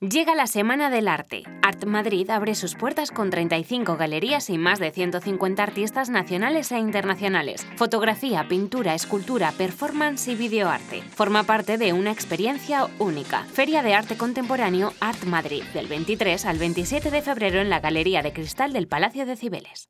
Llega la Semana del Arte. Art Madrid abre sus puertas con 35 galerías y más de 150 artistas nacionales e internacionales. Fotografía, pintura, escultura, performance y videoarte. Forma parte de una experiencia única. Feria de Arte Contemporáneo Art Madrid, del 23 al 27 de febrero en la Galería de Cristal del Palacio de Cibeles.